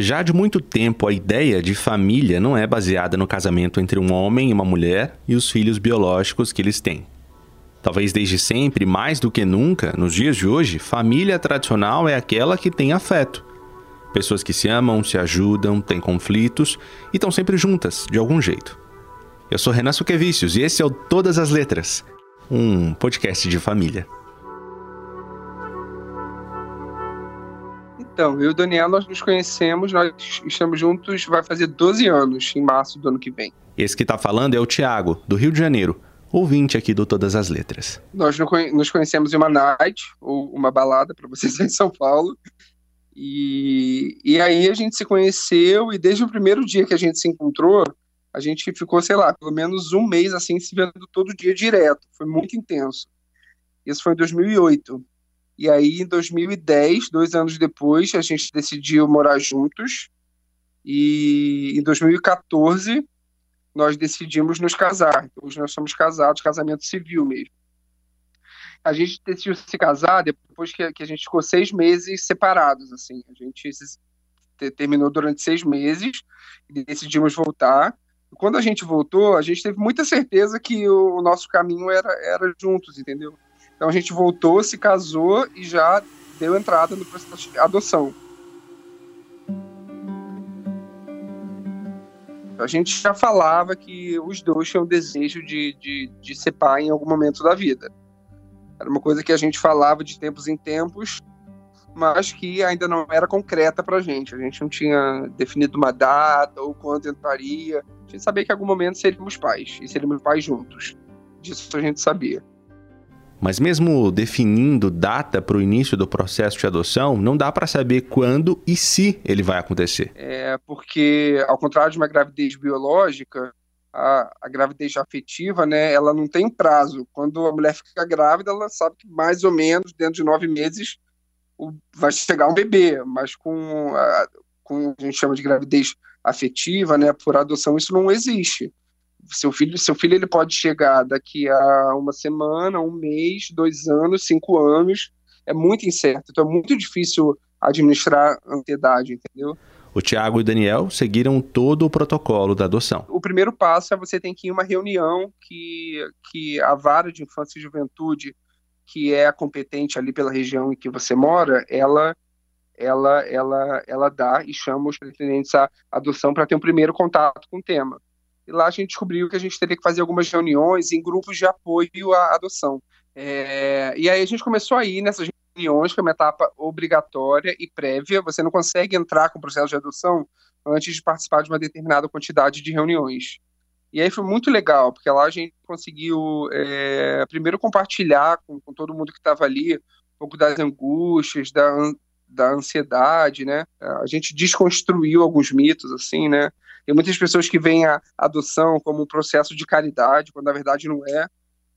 Já de muito tempo, a ideia de família não é baseada no casamento entre um homem e uma mulher e os filhos biológicos que eles têm. Talvez desde sempre, mais do que nunca, nos dias de hoje, família tradicional é aquela que tem afeto. Pessoas que se amam, se ajudam, têm conflitos e estão sempre juntas, de algum jeito. Eu sou Renan Suquevicius e esse é o Todas as Letras, um podcast de família. Então, eu e o Daniel, nós nos conhecemos, nós estamos juntos, vai fazer 12 anos, em março do ano que vem. Esse que está falando é o Tiago, do Rio de Janeiro, ouvinte aqui do Todas as Letras. Nós nos conhecemos em uma night, ou uma balada, para vocês em São Paulo, e, e aí a gente se conheceu, e desde o primeiro dia que a gente se encontrou, a gente ficou, sei lá, pelo menos um mês assim, se vendo todo dia direto, foi muito intenso. Isso foi em 2008. E aí, em 2010, dois anos depois, a gente decidiu morar juntos. E em 2014, nós decidimos nos casar. Hoje nós somos casados, casamento civil mesmo. A gente decidiu se casar depois que, que a gente ficou seis meses separados. assim. A gente se, terminou durante seis meses e decidimos voltar. E quando a gente voltou, a gente teve muita certeza que o, o nosso caminho era, era juntos, entendeu? Então a gente voltou, se casou e já deu entrada no processo de adoção. A gente já falava que os dois tinham desejo de, de, de ser pai em algum momento da vida. Era uma coisa que a gente falava de tempos em tempos, mas que ainda não era concreta para a gente. A gente não tinha definido uma data ou quando entraria. A gente sabia que em algum momento seríamos pais, e seríamos pais juntos. Disso a gente sabia. Mas mesmo definindo data para o início do processo de adoção, não dá para saber quando e se ele vai acontecer. É porque, ao contrário de uma gravidez biológica, a, a, gravidez afetiva, né, ela não tem prazo. Quando a mulher fica grávida, ela sabe que mais ou menos dentro de nove meses o, vai chegar um bebê, mas com a, com a gente chama de gravidez afetiva, né, por adoção, isso não existe seu filho, seu filho ele pode chegar daqui a uma semana, um mês, dois anos, cinco anos. É muito incerto. Então é muito difícil administrar ansiedade, entendeu? O Tiago e o Daniel seguiram todo o protocolo da adoção. O primeiro passo é você tem que ir em uma reunião que, que a vara de infância e juventude, que é a competente ali pela região em que você mora, ela ela ela ela dá e chama os pretendentes à adoção para ter um primeiro contato com o tema. E lá a gente descobriu que a gente teria que fazer algumas reuniões em grupos de apoio à adoção. É, e aí a gente começou a ir nessas reuniões, que é uma etapa obrigatória e prévia. Você não consegue entrar com o processo de adoção antes de participar de uma determinada quantidade de reuniões. E aí foi muito legal, porque lá a gente conseguiu, é, primeiro, compartilhar com, com todo mundo que estava ali um pouco das angústias, da, da ansiedade, né? A gente desconstruiu alguns mitos, assim, né? Tem muitas pessoas que veem a adoção como um processo de caridade, quando na verdade não é.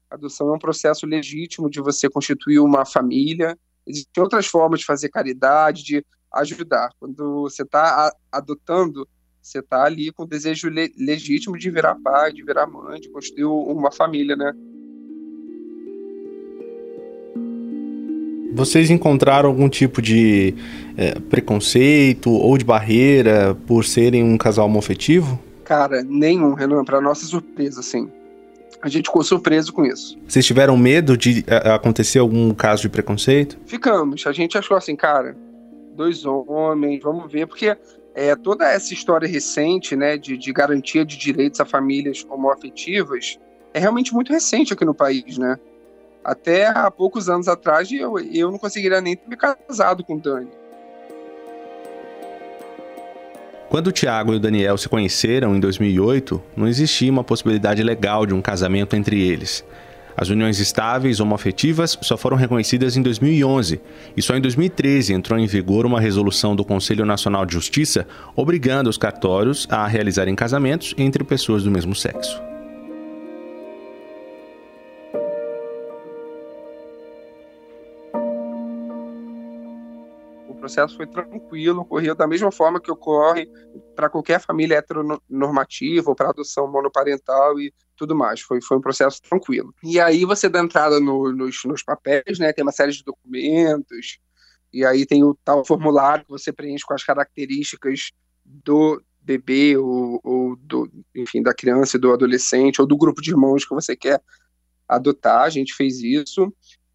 A adoção é um processo legítimo de você constituir uma família. Existem outras formas de fazer caridade, de ajudar. Quando você está adotando, você está ali com o desejo le legítimo de virar pai, de virar mãe, de construir uma família, né? Vocês encontraram algum tipo de é, preconceito ou de barreira por serem um casal homofetivo? Cara, nenhum, Renan, para nossa surpresa, assim. A gente ficou surpreso com isso. Vocês tiveram medo de a, é, acontecer algum caso de preconceito? Ficamos. A gente achou assim, cara, dois homens, vamos ver, porque é, toda essa história recente, né, de, de garantia de direitos a famílias homoafetivas, é realmente muito recente aqui no país, né? Até há poucos anos atrás eu, eu não conseguiria nem ter me casado com o Dani. Quando o Tiago e o Daniel se conheceram em 2008, não existia uma possibilidade legal de um casamento entre eles. As uniões estáveis homoafetivas só foram reconhecidas em 2011 e só em 2013 entrou em vigor uma resolução do Conselho Nacional de Justiça obrigando os cartórios a realizarem casamentos entre pessoas do mesmo sexo. Processo foi tranquilo, ocorreu da mesma forma que ocorre para qualquer família heteronormativa ou para adoção monoparental e tudo mais. Foi, foi um processo tranquilo. E aí você dá entrada no, nos, nos papéis, né? Tem uma série de documentos, E aí tem o tal formulário que você preenche com as características do bebê ou, ou do, enfim, da criança, do adolescente ou do grupo de irmãos que você quer adotar. A gente fez isso.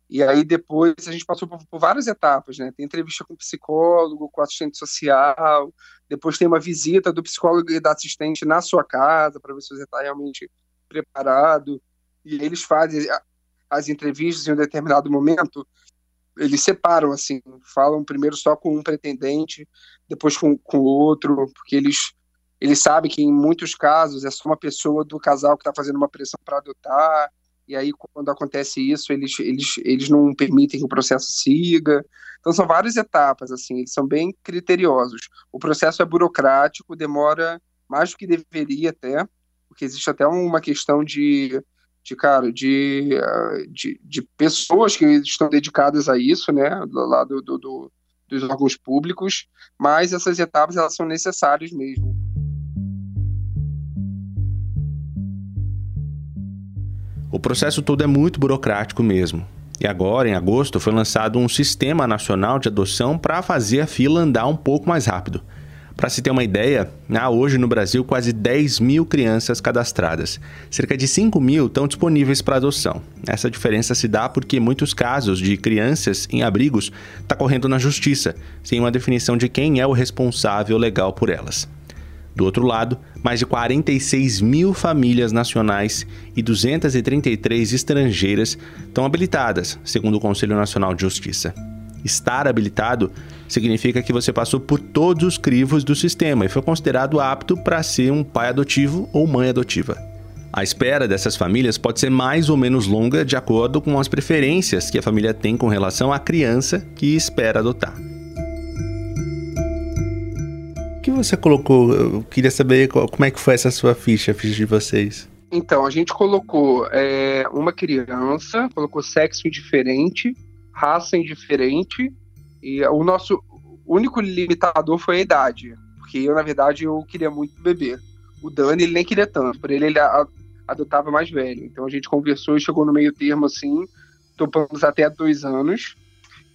E aí depois a gente passou por, por, várias etapas, né? Tem entrevista com o psicólogo, com o assistente social, depois tem uma visita do psicólogo e da assistente na sua casa para ver se você está realmente preparado. E eles fazem as entrevistas em um determinado momento, eles separam assim, falam primeiro só com um pretendente, depois com, com outro, porque eles eles sabem que em muitos casos é só uma pessoa do casal que está fazendo uma pressão para adotar e aí quando acontece isso eles, eles, eles não permitem que o processo siga. Então são várias etapas, assim, eles são bem criteriosos. O processo é burocrático, demora mais do que deveria até, porque existe até uma questão de, de cara, de, de, de pessoas que estão dedicadas a isso, né, do lado do, do, dos órgãos públicos, mas essas etapas elas são necessárias mesmo. O processo todo é muito burocrático mesmo. E agora, em agosto, foi lançado um sistema nacional de adoção para fazer a fila andar um pouco mais rápido. Para se ter uma ideia, há hoje no Brasil quase 10 mil crianças cadastradas. Cerca de 5 mil estão disponíveis para adoção. Essa diferença se dá porque muitos casos de crianças em abrigos está correndo na justiça, sem uma definição de quem é o responsável legal por elas. Do outro lado, mais de 46 mil famílias nacionais e 233 estrangeiras estão habilitadas, segundo o Conselho Nacional de Justiça. Estar habilitado significa que você passou por todos os crivos do sistema e foi considerado apto para ser um pai adotivo ou mãe adotiva. A espera dessas famílias pode ser mais ou menos longa de acordo com as preferências que a família tem com relação à criança que espera adotar que você colocou? Eu queria saber como é que foi essa sua ficha, a ficha de vocês. Então, a gente colocou é, uma criança, colocou sexo indiferente, raça indiferente, e o nosso único limitador foi a idade. Porque eu, na verdade, eu queria muito beber. O Dani, ele nem queria tanto, por ele, ele adotava mais velho. Então a gente conversou e chegou no meio termo assim, topamos até dois anos.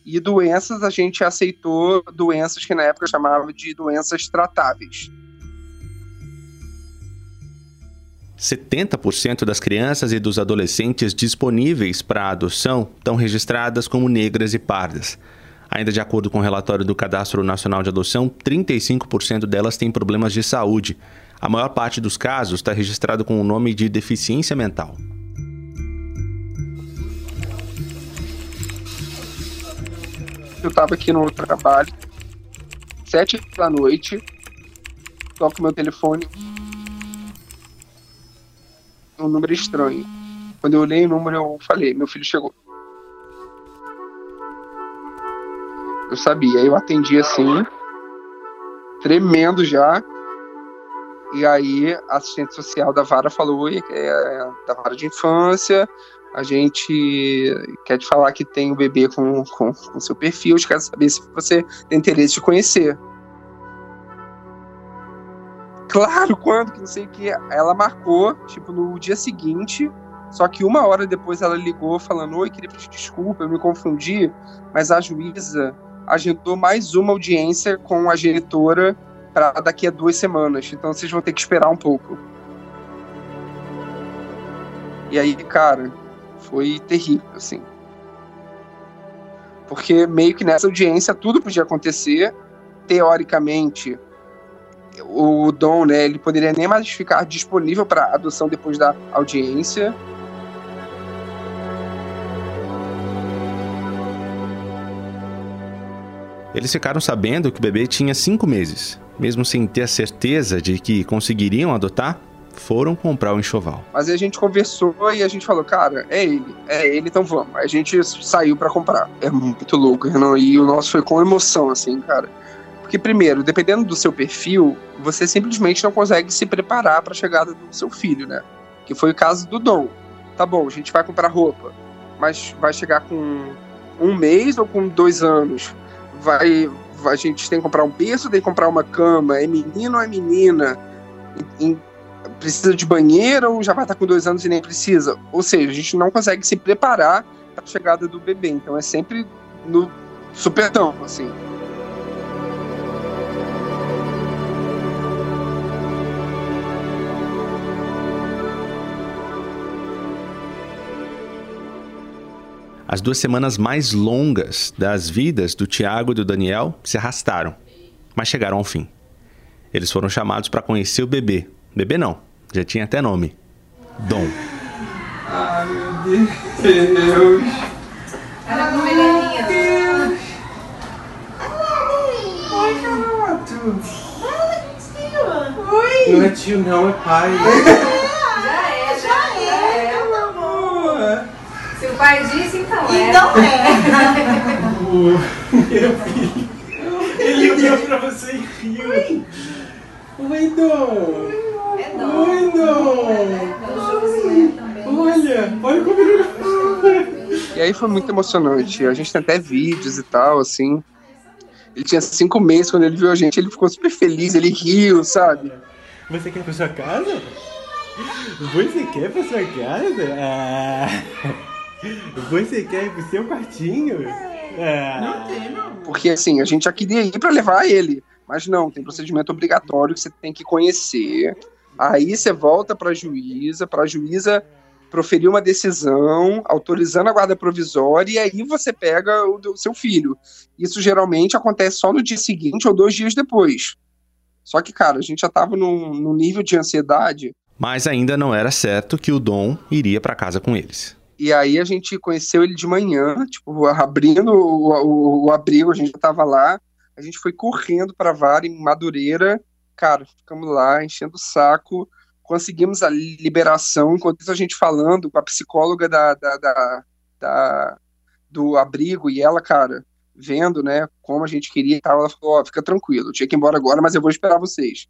E doenças, a gente aceitou doenças que na época chamava de doenças tratáveis. 70% das crianças e dos adolescentes disponíveis para adoção estão registradas como negras e pardas. Ainda de acordo com o relatório do Cadastro Nacional de Adoção, 35% delas têm problemas de saúde. A maior parte dos casos está registrado com o nome de deficiência mental. Eu tava aqui no trabalho, sete da noite, toco meu telefone, um número estranho. Quando eu olhei o número, eu falei, meu filho chegou. Eu sabia, eu atendi assim, tremendo já. E aí a assistente social da vara falou, oi, é da vara de infância, a gente quer te falar que tem um bebê com, com, com seu perfil, a gente quer saber se você tem interesse de conhecer. Claro, quando, que não sei o que. Ela marcou, tipo, no dia seguinte, só que uma hora depois ela ligou falando: Oi, queria pedir desculpa, eu me confundi, mas a juíza agendou mais uma audiência com a genitora para daqui a duas semanas. Então vocês vão ter que esperar um pouco. E aí, cara, foi terrível, assim. Porque meio que nessa audiência tudo podia acontecer. Teoricamente, o Dom, né, ele poderia nem mais ficar disponível para adoção depois da audiência. Eles ficaram sabendo que o bebê tinha cinco meses. Mesmo sem ter a certeza de que conseguiriam adotar, foram comprar o enxoval. Mas a gente conversou e a gente falou, cara, é ele, é ele, então vamos. A gente saiu para comprar. É muito louco, Renan. E o nosso foi com emoção, assim, cara. Porque, primeiro, dependendo do seu perfil, você simplesmente não consegue se preparar para a chegada do seu filho, né? Que foi o caso do Dom. Tá bom, a gente vai comprar roupa, mas vai chegar com um mês ou com dois anos? Vai, a gente tem que comprar um berço, tem que comprar uma cama, é menino ou é menina? Precisa de banheiro ou já vai estar com dois anos e nem precisa? Ou seja, a gente não consegue se preparar para a chegada do bebê. Então é sempre no supetão, assim. As duas semanas mais longas das vidas do Tiago e do Daniel se arrastaram, mas chegaram ao fim. Eles foram chamados para conhecer o bebê. Bebê não, já tinha até nome. Dom. Ai, meu Deus. Ela com Deus. Oi, garoto. Oi. Não é tio, não, é pai. Já é, já é. Amor. Se o pai disse, então é. Então é. Meu filho. Ele olhou pra você e riu. Oi. É. Oi, Dom. É jogozinho também. Olha, olha como ele... E aí foi muito emocionante. A gente tem até vídeos e tal, assim. Ele tinha cinco meses quando ele viu a gente, ele ficou super feliz, ele riu, sabe? Você quer ir pra sua casa? Você quer ir pra sua casa? Ah. Você quer ir pro seu quartinho? Ah. Não tem, não. Porque assim, a gente já queria ir pra levar ele. Mas não, tem procedimento obrigatório que você tem que conhecer. Aí você volta pra juíza, pra juíza proferir uma decisão autorizando a guarda provisória e aí você pega o seu filho. Isso geralmente acontece só no dia seguinte ou dois dias depois. Só que, cara, a gente já tava num, num nível de ansiedade Mas ainda não era certo que o Dom iria para casa com eles. E aí a gente conheceu ele de manhã, tipo, abrindo o, o- o abrigo, a gente já tava lá. A gente foi correndo pra vara em Madureira. Cara, ficamos lá enchendo o saco. Conseguimos a liberação. Enquanto isso, a gente falando com a psicóloga da, da, da- da- do abrigo e ela, cara, vendo, né, como a gente queria e tal. Ela falou: Ó, fica tranquilo, eu tinha que ir embora agora, mas eu vou esperar vocês.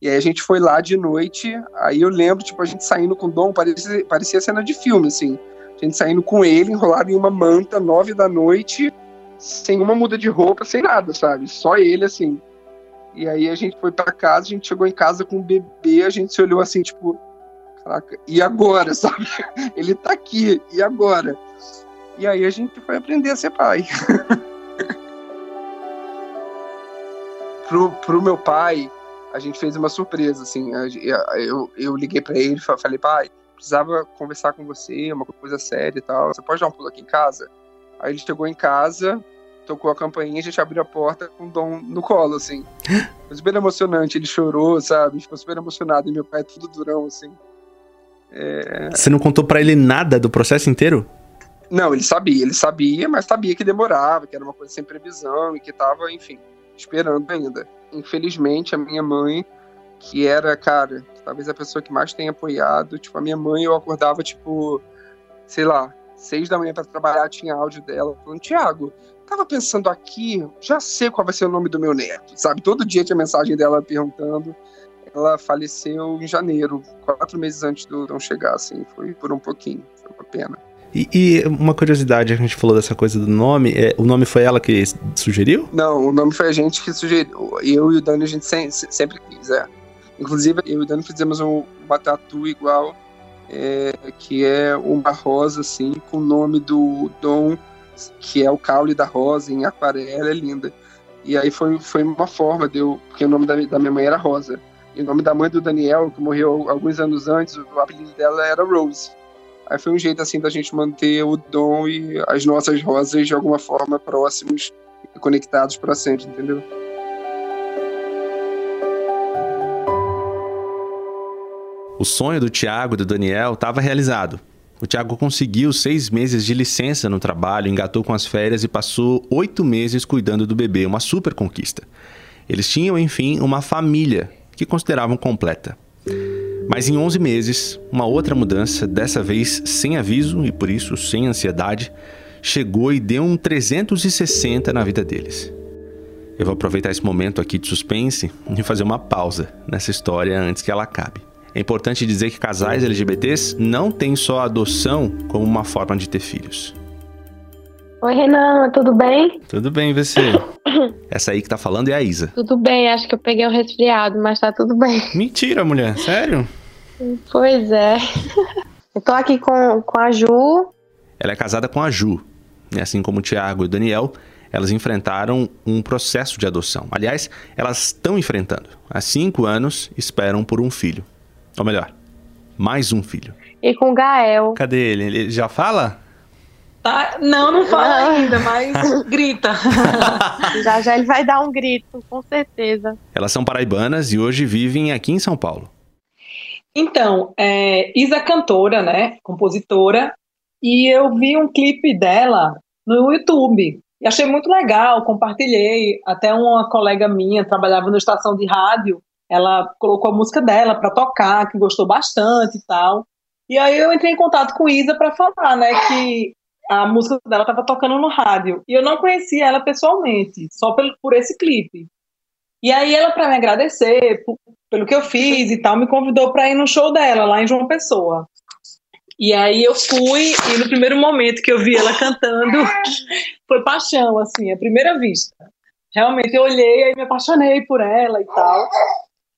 E aí a gente foi lá de noite. Aí eu lembro, tipo, a gente saindo com o Dom, parecia, parecia cena de filme, assim. A gente saindo com ele, enrolado em uma manta, nove da noite, sem uma muda de roupa, sem nada, sabe? Só ele, assim. E aí a gente foi pra casa, a gente chegou em casa com o bebê, a gente se olhou assim, tipo, caraca, e agora, sabe? Ele tá aqui, e agora? E aí a gente foi aprender a ser pai. pro, pro meu pai, a gente fez uma surpresa, assim. Eu, eu liguei pra ele e fa- falei, pai, precisava conversar com você, uma coisa séria e tal. Você pode dar um pulo aqui em casa? Aí ele chegou em casa, tocou a campainha, a gente abriu a porta com o Dom no colo, assim. Foi super emocionante, ele chorou, sabe? Ficou super emocionado. E meu pai é tudo durão, assim. Você não contou para ele nada do processo inteiro? Não, ele sabia, ele sabia, mas sabia que demorava, que era uma coisa sem previsão e que tava, enfim, esperando ainda. Infelizmente, a minha mãe, que era, cara, talvez a pessoa que mais tenha apoiado, tipo, a minha mãe, eu acordava, tipo, sei lá, seis da manhã para trabalhar, tinha áudio dela falando, Tiago, tava pensando aqui, já sei qual vai ser o nome do meu neto, sabe? Todo dia tinha mensagem dela perguntando. Ela faleceu em janeiro, quatro meses antes do Dom chegar, assim, foi por um pouquinho, foi uma pena. E, e uma curiosidade, a gente falou dessa coisa do nome. É, o nome foi ela que sugeriu? Não, o nome foi a gente que sugeriu. Eu e o Dani a gente sem- se- sempre quis, é. Inclusive, eu e o Dani fizemos um, uma tatu igual, é, que é uma rosa, assim, com o nome do Dom, que é o caule da rosa, em aquarela, é linda. E aí foi, foi uma forma de. Porque o nome da, da minha mãe era Rosa. E o nome da mãe do Daniel, que morreu alguns anos antes, o apelido dela era Rose. Aí foi um jeito assim da gente manter o Dom e as nossas rosas de alguma forma próximos e conectados para sempre, entendeu? O sonho do Tiago e do Daniel estava realizado. O Tiago conseguiu seis meses de licença no trabalho, engatou com as férias e passou oito meses cuidando do bebê, uma super conquista. Eles tinham, enfim, uma família que consideravam completa. Mas em 11 meses, uma outra mudança, dessa vez sem aviso e por isso sem ansiedade, chegou e deu um 360 na vida deles. Eu vou aproveitar esse momento aqui de suspense e fazer uma pausa nessa história antes que ela acabe. É importante dizer que casais LGBTs não têm só a adoção como uma forma de ter filhos. Oi, Renan, tudo bem? Tudo bem, você? Essa aí que tá falando é a Isa. Tudo bem, acho que eu peguei um resfriado, mas tá tudo bem. Mentira, mulher, sério? Pois é. Eu tô aqui com, com a Ju. Ela é casada com a Ju. E assim como o Tiago e o Daniel, elas enfrentaram um processo de adoção. Aliás, elas estão enfrentando. Há cinco anos esperam por um filho. Ou melhor, mais um filho. E com o Gael. Cadê ele? Ele já fala? Tá? Não, não fala Não. ainda, mas grita. Já já ele vai dar um grito, com certeza. Elas são paraibanas e hoje vivem aqui em São Paulo. Então, é, Isa é cantora, né? Compositora. E eu vi um clipe dela no YouTube. E achei muito legal, compartilhei. Até uma colega minha trabalhava na estação de rádio. Ela colocou a música dela para tocar, que gostou bastante e tal. E aí eu entrei em contato com Isa para falar, né, que a música dela estava tocando no rádio. E eu não conhecia ela pessoalmente, só pelo, por esse clipe. E aí ela, para me agradecer por- pelo que eu fiz e tal, me convidou para ir no show dela, lá em João Pessoa. E aí eu fui, e no primeiro momento que eu vi ela cantando, foi paixão, assim, à primeira vista. Realmente eu olhei e me apaixonei por ela e tal.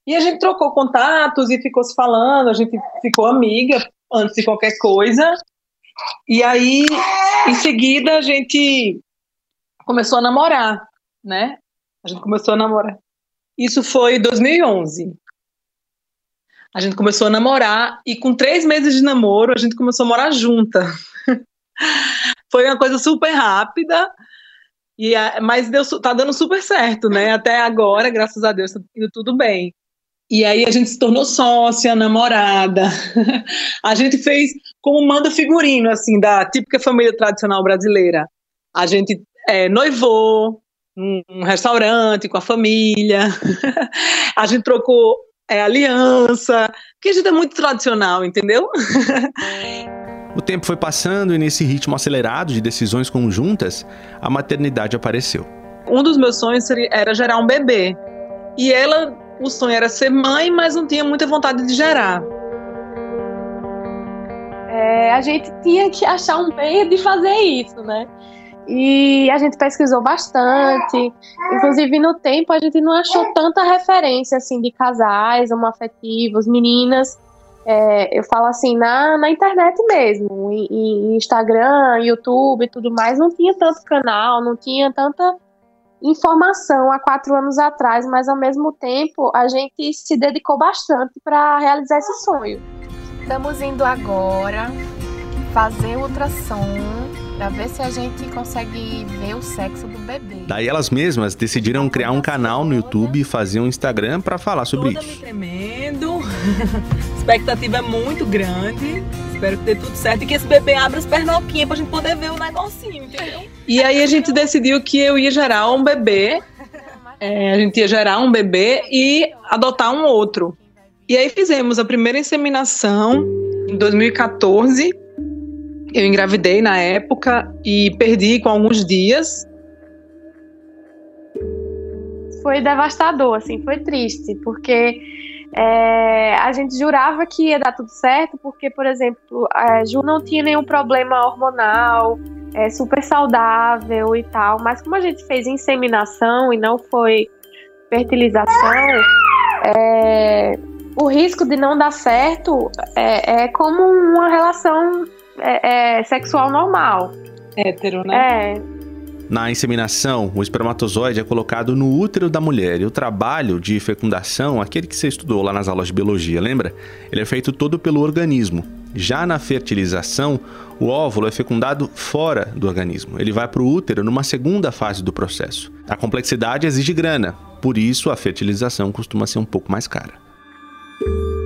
E a gente trocou contatos e ficou se falando, a gente ficou amiga antes de qualquer coisa. E aí, em seguida, a gente começou a namorar, né? A gente começou a namorar. Isso foi em 2011. A gente começou a namorar e com três meses de namoro a gente começou a morar junta. Foi uma coisa super rápida, e a- mas deu, tá dando super certo, né? Até agora, graças a Deus, tá indo tudo bem. E aí a gente se tornou sócia, namorada. A gente fez como manda figurino, assim, da típica família tradicional brasileira. A gente é, noivou num restaurante com a família. A gente trocou é, aliança, porque a gente é muito tradicional, entendeu? O tempo foi passando e nesse ritmo acelerado de decisões conjuntas, a maternidade apareceu. Um dos meus sonhos era gerar um bebê. E ela, o sonho era ser mãe, mas não tinha muita vontade de gerar. É, a gente tinha que achar um meio de fazer isso, né? E a gente pesquisou bastante. Inclusive, no tempo, a gente não achou tanta referência, assim, de casais homoafetivos, meninas. É, eu falo assim, na, na internet mesmo, em, em Instagram, YouTube e tudo mais, não tinha tanto canal, não tinha tanta informação há quatro anos atrás, mas ao mesmo tempo a gente se dedicou bastante para realizar esse sonho. Estamos indo agora fazer ultrassom para ver se a gente consegue ver o sexo do bebê. Daí elas mesmas decidiram criar um canal no YouTube e fazer um Instagram para falar sobre Toda me isso. tremendo. A expectativa é muito grande. Espero que dê tudo certo e que esse bebê abra as pernoquinhas pra gente poder ver o negocinho, entendeu? E aí a gente decidiu que eu ia gerar um bebê. é, a gente ia gerar um bebê e adotar um outro. E aí fizemos a primeira inseminação em 2014. Eu engravidei na época e perdi com alguns dias. foi devastador, assim, foi triste, porque é, a gente jurava que ia dar tudo certo, porque, por exemplo, a Ju não tinha nenhum problema hormonal, é super saudável e tal, mas como a gente fez inseminação e não foi fertilização, é, o risco de não dar certo é, é como uma relação é, é, sexual normal. Hétero, né? É, Na inseminação, o espermatozoide é colocado no útero da mulher e o trabalho de fecundação, aquele que você estudou lá nas aulas de biologia, lembra? Ele é feito todo pelo organismo. Já na fertilização, o óvulo é fecundado fora do organismo. Ele vai para o útero numa segunda fase do processo. A complexidade exige grana, por isso a fertilização costuma ser um pouco mais cara.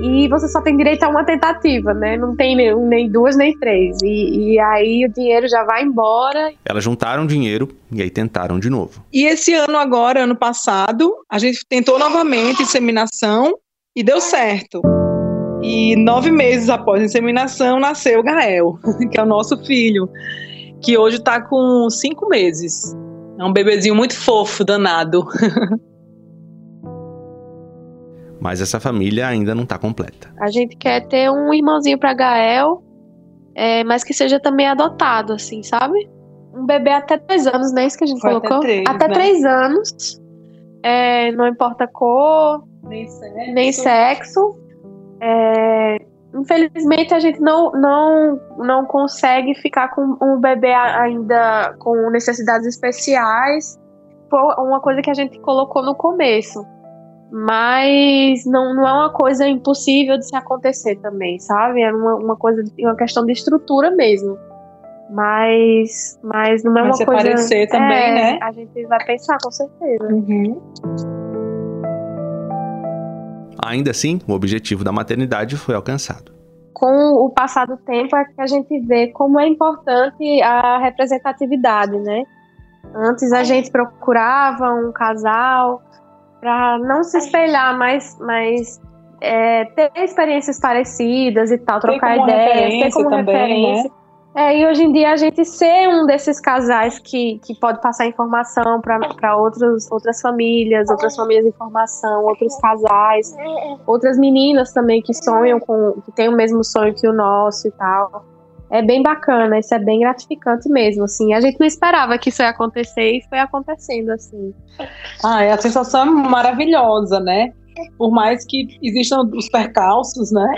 E você só tem direito a uma tentativa, né? Não tem nem, nem duas nem três. E, e aí o dinheiro já vai embora. Elas juntaram dinheiro e aí tentaram de novo. E esse ano agora, ano passado, a gente tentou novamente inseminação e deu certo. E nove meses após a inseminação nasceu o Gael, que é o nosso filho, que hoje está com cinco meses. É um bebezinho muito fofo, danado. Mas essa família ainda não está completa. A gente quer ter um irmãozinho para Gael, é, mas que seja também adotado, assim, sabe? Um bebê até três anos, não é isso que a gente Foi até colocou? três, né? três anos. É, não importa cor, Nem nem sexo. É, infelizmente a gente não, não, não consegue ficar com um bebê ainda com necessidades especiais. Foi uma coisa que a gente colocou no começo. Mas não, não é uma coisa impossível de se acontecer também, sabe? É uma, uma coisa, uma questão de estrutura mesmo. Mas, mas não é uma coisa. aparecer também, é, né? A gente vai pensar, com certeza. Uhum. Ainda assim, o objetivo da maternidade foi alcançado. Com o passar do tempo é que a gente vê como é importante a representatividade, né? Antes a gente procurava um casal para não se espelhar, mas, mas é, ter experiências parecidas e tal, trocar ideias, ter como também, né? referência. É, e hoje em dia a gente ser um desses casais que, que pode passar informação para outras famílias, outras famílias de informação, outros casais, outras meninas também que sonham com, que têm o mesmo sonho que o nosso e tal. É bem bacana, isso é bem gratificante mesmo, assim. A gente não esperava que isso ia acontecer e foi acontecendo, assim. Ah, é a sensação maravilhosa, né? Por mais que existam os percalços, né?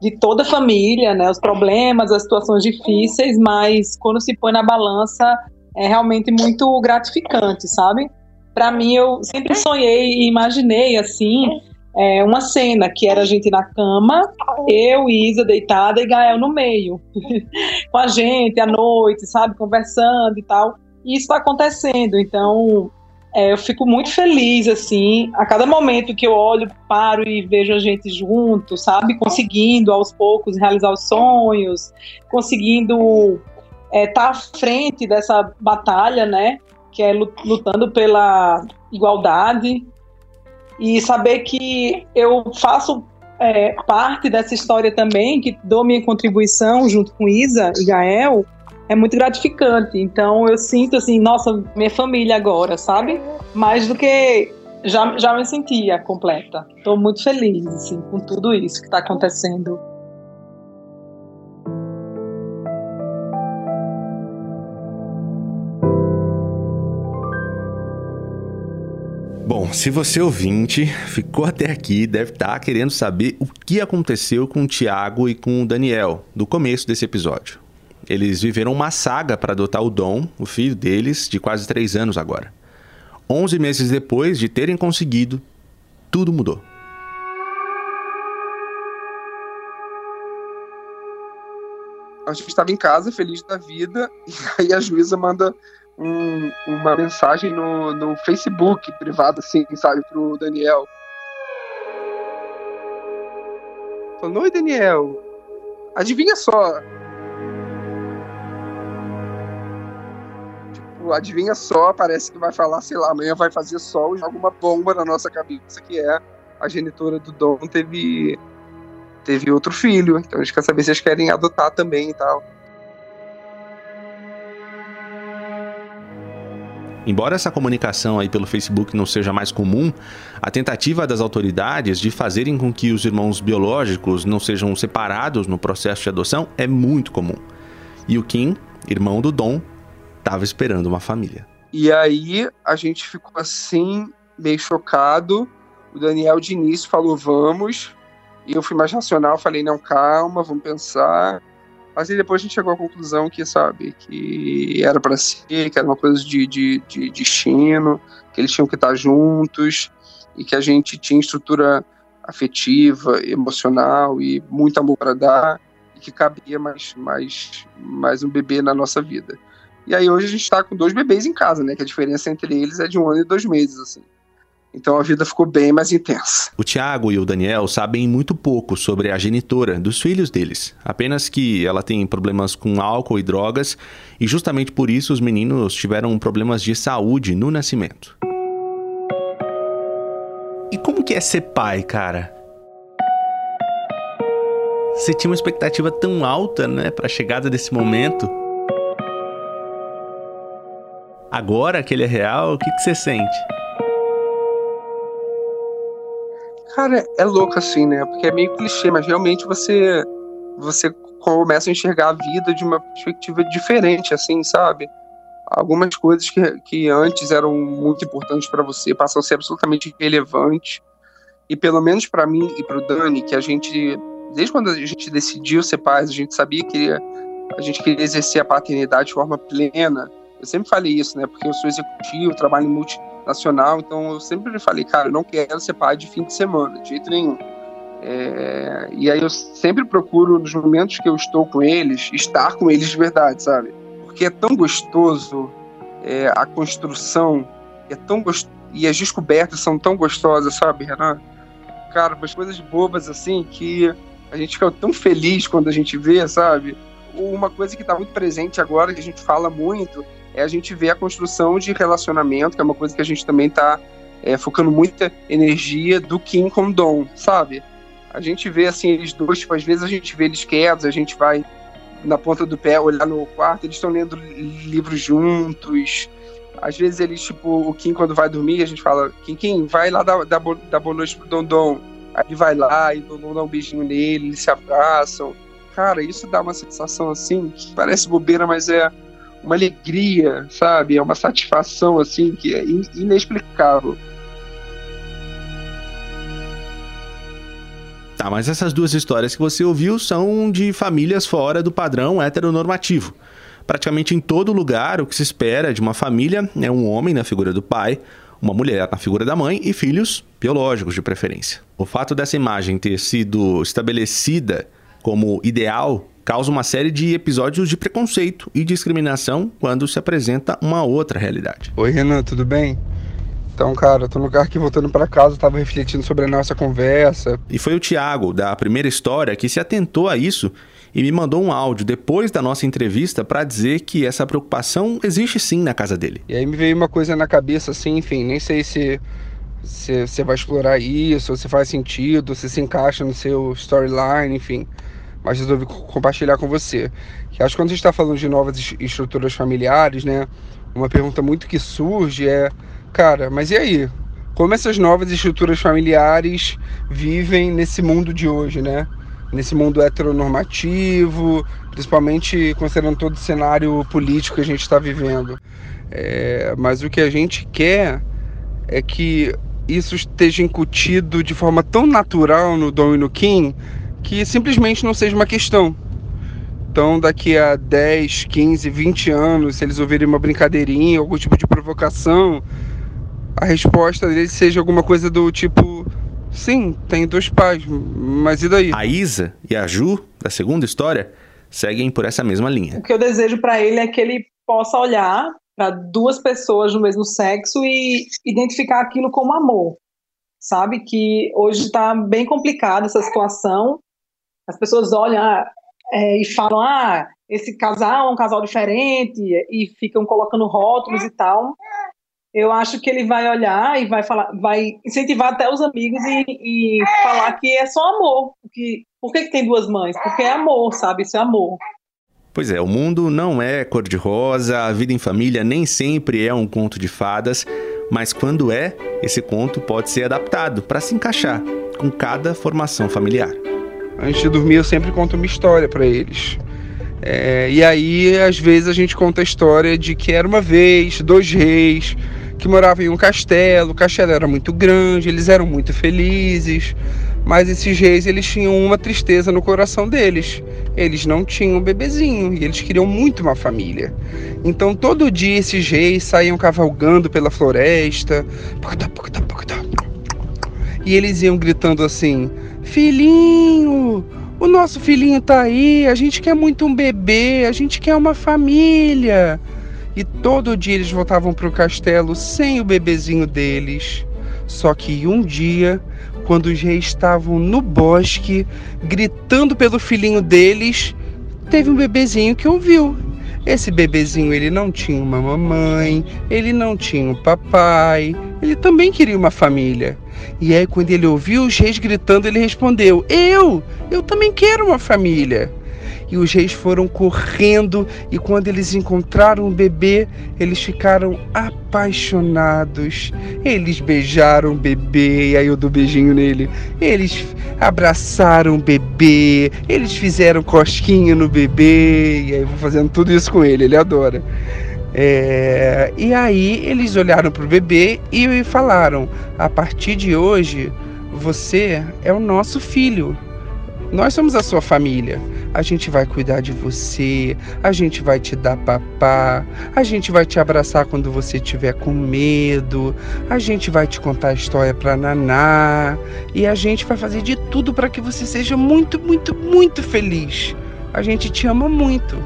De toda a família, né? Os problemas, as situações difíceis, mas quando se põe na balança é realmente muito gratificante, sabe? Para mim, eu sempre sonhei e imaginei assim é, uma cena que era a gente na cama, eu e Isa deitada e Gael no meio, com a gente à noite, sabe, conversando e tal. E isso está acontecendo, então é, eu fico muito feliz, assim, a cada momento que eu olho, paro e vejo a gente junto, sabe? Conseguindo aos poucos realizar os sonhos, conseguindo estar tá à frente dessa batalha, né? Que é lutando pela igualdade e saber que eu faço é, parte dessa história também, que dou minha contribuição junto com Isa e Gael, é muito gratificante. Então eu sinto assim, nossa, minha família agora, sabe? Mais do que já, já me sentia completa. Estou muito feliz assim, com tudo isso que está acontecendo. Se você ouvinte ficou até aqui, deve estar querendo saber o que aconteceu com o Tiago e com o Daniel do começo desse episódio. Eles viveram uma saga para adotar o Dom, o filho deles, de quase três anos agora. Onze meses depois de terem conseguido, tudo mudou. A gente estava em casa, feliz da vida, e aí a juíza manda um, uma mensagem no, no Facebook privado, assim, sabe, pro Daniel. Falando, oi Daniel, adivinha só. Tipo, adivinha só, parece que vai falar, sei lá, amanhã vai fazer sol e joga uma bomba na nossa cabeça, que é a genitora do Dom teve, teve outro filho. Então a gente quer saber se eles querem adotar também e tal. Embora essa comunicação aí pelo Facebook não seja mais comum, a tentativa das autoridades de fazerem com que os irmãos biológicos não sejam separados no processo de adoção é muito comum. E o Kim, irmão do Dom, estava esperando uma família. E aí a gente ficou assim, meio chocado. O Daniel de início falou vamos. E eu fui mais racional, falei, não, calma, vamos pensar. Mas aí depois a gente chegou à conclusão que, sabe, que era para ser, que era uma coisa de, de, de destino, que eles tinham que estar juntos e que a gente tinha estrutura afetiva, emocional e muito amor para dar e que cabia mais, mais, mais um bebê na nossa vida. E aí hoje a gente está com dois bebês em casa, né? Que a diferença entre eles é de um ano e dois meses, assim. Então a vida ficou bem mais intensa. O Tiago e o Daniel sabem muito pouco sobre a genitora dos filhos deles, apenas que ela tem problemas com álcool e drogas, e justamente por isso os meninos tiveram problemas de saúde no nascimento. E como que é ser pai, cara? Você tinha uma expectativa tão alta, né, para a chegada desse momento? Agora que ele é real, o que, que você sente? Cara, é louco assim, né? Porque é meio clichê, mas realmente você você começa a enxergar a vida de uma perspectiva diferente, assim, sabe? Algumas coisas que, que antes eram muito importantes para você passam a ser absolutamente irrelevantes. E pelo menos para mim e para o Dani, que a gente desde quando a gente decidiu ser pais, a gente sabia que a gente queria exercer a paternidade de forma plena. Eu sempre falei isso, né? Porque eu sou executivo, trabalho em multinacional, então eu sempre falei, cara, eu não quero ser pai de fim de semana, de jeito nenhum. É, e aí eu sempre procuro, nos momentos que eu estou com eles, estar com eles de verdade, sabe? Porque é tão gostoso é, a construção, é tão gostoso, e as descobertas são tão gostosas, sabe, Renan? Cara, umas coisas bobas assim que a gente fica tão feliz quando a gente vê, sabe? Uma coisa que está muito presente agora, que a gente fala muito, é a gente ver a construção de relacionamento, que é uma coisa que a gente também está é, focando muita energia do Kim com Dom, sabe? A gente vê assim eles dois, tipo, às vezes a gente vê eles quietos, a gente vai na ponta do pé olhar no quarto, eles estão lendo livros juntos. Às vezes eles, tipo, o Kim quando vai dormir, a gente fala, Kim, Kim, vai lá dar, dar, dar boa noite pro Dondon. Aí ele vai lá e o Dondon dá um beijinho nele, eles se abraçam. Cara, isso dá uma sensação assim, que parece bobeira, mas é uma alegria, sabe? É uma satisfação assim que é inexplicável. Tá, mas essas duas histórias que você ouviu são de famílias fora do padrão heteronormativo. Praticamente em todo lugar, o que se espera de uma família é um homem na figura do pai, uma mulher na figura da mãe e filhos biológicos de preferência. O fato dessa imagem ter sido estabelecida como ideal causa uma série de episódios de preconceito e discriminação quando se apresenta uma outra realidade. Oi, Renan, tudo bem? Então, cara, eu tô no carro aqui voltando para casa, tava refletindo sobre a nossa conversa. E foi o Thiago, da primeira história, que se atentou a isso e me mandou um áudio depois da nossa entrevista para dizer que essa preocupação existe sim na casa dele. E aí me veio uma coisa na cabeça assim, enfim, nem sei se você vai explorar isso, se faz sentido, se se encaixa no seu storyline, enfim. Mas resolvi compartilhar com você. Que acho que quando a gente está falando de novas estruturas familiares, né? Uma pergunta muito que surge é Cara, mas e aí? Como essas novas estruturas familiares vivem nesse mundo de hoje, né? Nesse mundo heteronormativo, principalmente considerando todo o cenário político que a gente está vivendo. É, mas o que a gente quer é que isso esteja incutido de forma tão natural no Dom e no Kim que simplesmente não seja uma questão. Então, daqui a 10, 15, 20 anos, se eles ouvirem uma brincadeirinha, algum tipo de provocação, a resposta dele seja alguma coisa do tipo: sim, tem dois pais, mas e daí? A Isa e a Ju, da segunda história, seguem por essa mesma linha. O que eu desejo para ele é que ele possa olhar para duas pessoas do mesmo sexo e identificar aquilo como amor. Sabe que hoje está bem complicada essa situação. As pessoas olham é, e falam: ah, esse casal é um casal diferente, e ficam colocando rótulos e tal eu acho que ele vai olhar e vai falar, vai incentivar até os amigos e, e falar que é só amor. Que, por que, que tem duas mães? Porque é amor, sabe? Isso é amor. Pois é, o mundo não é cor-de-rosa, a vida em família nem sempre é um conto de fadas, mas quando é, esse conto pode ser adaptado para se encaixar com cada formação familiar. Antes de dormir, eu sempre conto uma história para eles. É, e aí, às vezes, a gente conta a história de que era uma vez, dois reis, que moravam em um castelo. O castelo era muito grande, eles eram muito felizes, mas esses reis eles tinham uma tristeza no coração deles. Eles não tinham um bebezinho e eles queriam muito uma família. Então todo dia esses reis saíam cavalgando pela floresta. E eles iam gritando assim: Filhinho, o nosso filhinho tá aí, a gente quer muito um bebê, a gente quer uma família. E todo dia eles voltavam para o castelo sem o bebezinho deles. Só que um dia, quando os reis estavam no bosque, gritando pelo filhinho deles, teve um bebezinho que ouviu. Esse bebezinho ele não tinha uma mamãe, ele não tinha um papai, ele também queria uma família. E aí quando ele ouviu os reis gritando, ele respondeu: "Eu, eu também quero uma família". E os reis foram correndo, e quando eles encontraram o bebê, eles ficaram apaixonados. Eles beijaram o bebê, e aí eu dou beijinho nele. Eles abraçaram o bebê, eles fizeram cosquinha no bebê, e aí eu vou fazendo tudo isso com ele, ele adora. É, e aí eles olharam para o bebê e falaram: a partir de hoje, você é o nosso filho Nós somos a sua família. A gente vai cuidar de você, a gente vai te dar papá, a gente vai te abraçar quando você estiver com medo, a gente vai te contar a história para naná e a gente vai fazer de tudo para que você seja muito, muito, muito feliz. A gente te ama muito,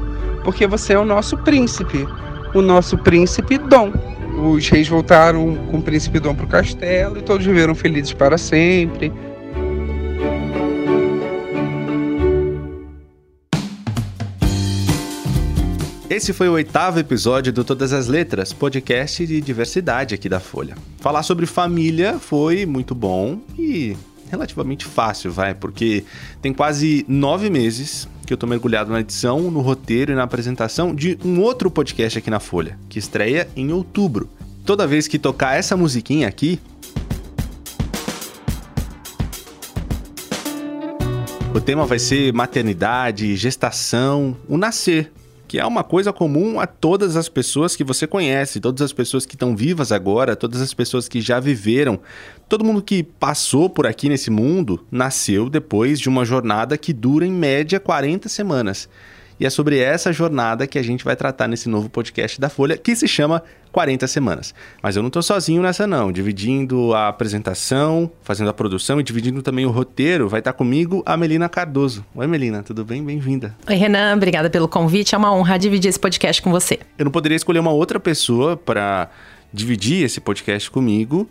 porque você é o nosso príncipe, o nosso príncipe Dom. Os reis voltaram com o príncipe Dom para o castelo e todos viveram felizes para sempre. Esse foi o oitavo episódio do Todas as Letras, podcast de diversidade aqui da Folha. Falar sobre família foi muito bom e relativamente fácil, vai, porque tem quase nove meses que eu tô mergulhado na edição, no roteiro e na apresentação de um outro podcast aqui na Folha, que estreia em outubro. Toda vez que tocar essa musiquinha aqui, o tema vai ser maternidade, gestação, o nascer que é uma coisa comum a todas as pessoas que você conhece, todas as pessoas que estão vivas agora, todas as pessoas que já viveram. Todo mundo que passou por aqui nesse mundo nasceu depois de uma jornada que dura em média 40 semanas. E é sobre essa jornada que a gente vai tratar nesse novo podcast da Folha, que se chama 40 Semanas. Mas eu não estou sozinho nessa não, dividindo a apresentação, fazendo a produção e dividindo também o roteiro, vai estar comigo a Melina Cardoso. Oi Melina, tudo bem? Bem-vinda. Oi Renan, obrigada pelo convite, é uma honra dividir esse podcast com você. Eu não poderia escolher uma outra pessoa para dividir esse podcast comigo,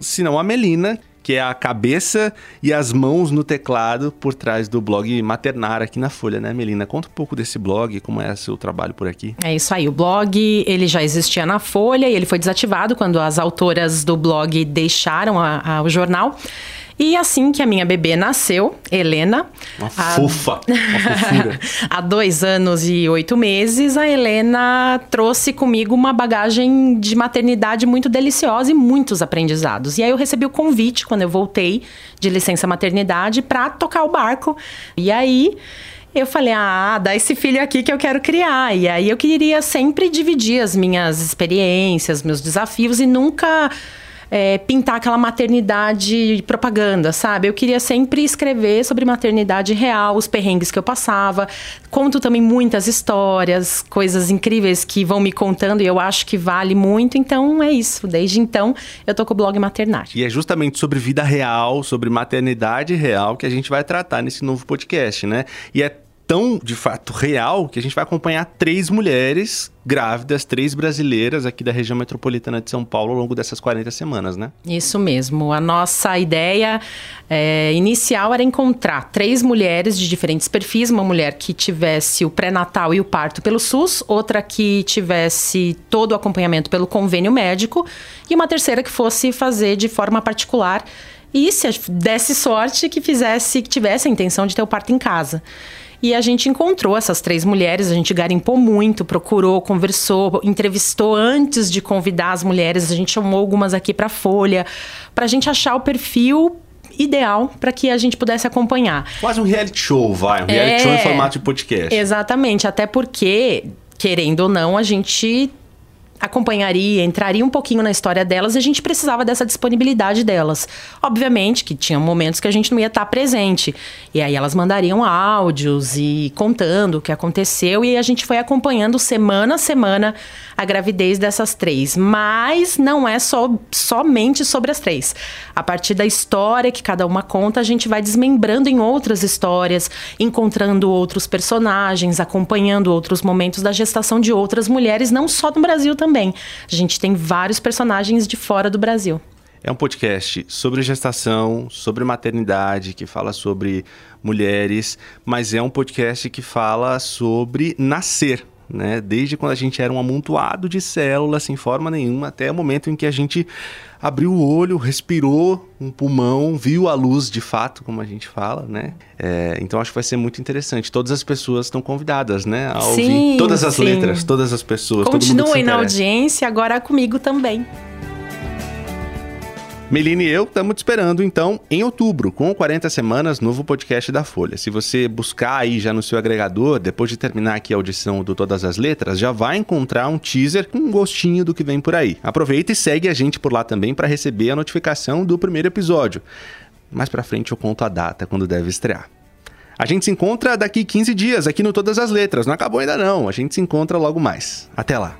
senão a Melina, que é a cabeça e as mãos no teclado por trás do blog Maternar aqui na Folha, né, Melina? Conta um pouco desse blog, como é o seu trabalho por aqui. É isso aí, o blog, ele já existia na Folha e ele foi desativado quando as autoras do blog deixaram a, a, o jornal. E assim que a minha bebê nasceu, Helena. Uma a... fofa, uma há dois anos e oito meses, a Helena trouxe comigo uma bagagem de maternidade muito deliciosa e muitos aprendizados. E aí eu recebi o convite, quando eu voltei de licença maternidade, para tocar o barco. E aí. Eu falei, ah, dá esse filho aqui que eu quero criar. E aí eu queria sempre dividir as minhas experiências, meus desafios e nunca é, pintar aquela maternidade propaganda, sabe? Eu queria sempre escrever sobre maternidade real, os perrengues que eu passava. Conto também muitas histórias, coisas incríveis que vão me contando e eu acho que vale muito. Então é isso. Desde então eu tô com o blog Maternidade. E é justamente sobre vida real, sobre maternidade real que a gente vai tratar nesse novo podcast, né? E é tão, de fato, real que a gente vai acompanhar três mulheres grávidas, três brasileiras aqui da região metropolitana de São Paulo ao longo dessas 40 semanas, né? Isso mesmo. A nossa ideia é, inicial era encontrar três mulheres de diferentes perfis: uma mulher que tivesse o pré-natal e o parto pelo SUS, outra que tivesse todo o acompanhamento pelo convênio médico e uma terceira que fosse fazer de forma particular e se desse sorte que fizesse, que tivesse a intenção de ter o parto em casa. E a gente encontrou essas três mulheres, a gente garimpou muito, procurou, conversou, entrevistou antes de convidar as mulheres, a gente chamou algumas aqui para Folha, para a gente achar o perfil ideal para que a gente pudesse acompanhar. Quase um reality show, vai, um reality é, show em formato de podcast. Exatamente, até porque, querendo ou não, a gente acompanharia, entraria um pouquinho na história delas e a gente precisava dessa disponibilidade delas. Obviamente que tinha momentos que a gente não ia estar presente. E aí elas mandariam áudios e contando o que aconteceu e a gente foi acompanhando semana a semana a gravidez dessas três. Mas não é só somente sobre as três. A partir da história que cada uma conta, a gente vai desmembrando em outras histórias, encontrando outros personagens, acompanhando outros momentos da gestação de outras mulheres, não só no Brasil também também. A gente tem vários personagens de fora do Brasil. É um podcast sobre gestação, sobre maternidade, que fala sobre mulheres, mas é um podcast que fala sobre nascer, né? Desde quando a gente era um amontoado de células sem forma nenhuma até o momento em que a gente abriu o olho, respirou um pulmão, viu a luz de fato, como a gente fala, né? É, então acho que vai ser muito interessante. Todas as pessoas estão convidadas, né? A sim, ouvir todas as sim. letras, todas as pessoas. Continuem na audiência, agora comigo também. Melina e eu estamos te esperando, então, em outubro, com 40 semanas, novo podcast da Folha. Se você buscar aí já no seu agregador, depois de terminar aqui a audição do Todas as Letras, já vai encontrar um teaser com um gostinho do que vem por aí. Aproveita e segue a gente por lá também para receber a notificação do primeiro episódio. Mais para frente eu conto a data quando deve estrear. A gente se encontra daqui 15 dias aqui no Todas as Letras. Não acabou ainda não. A gente se encontra logo mais. Até lá.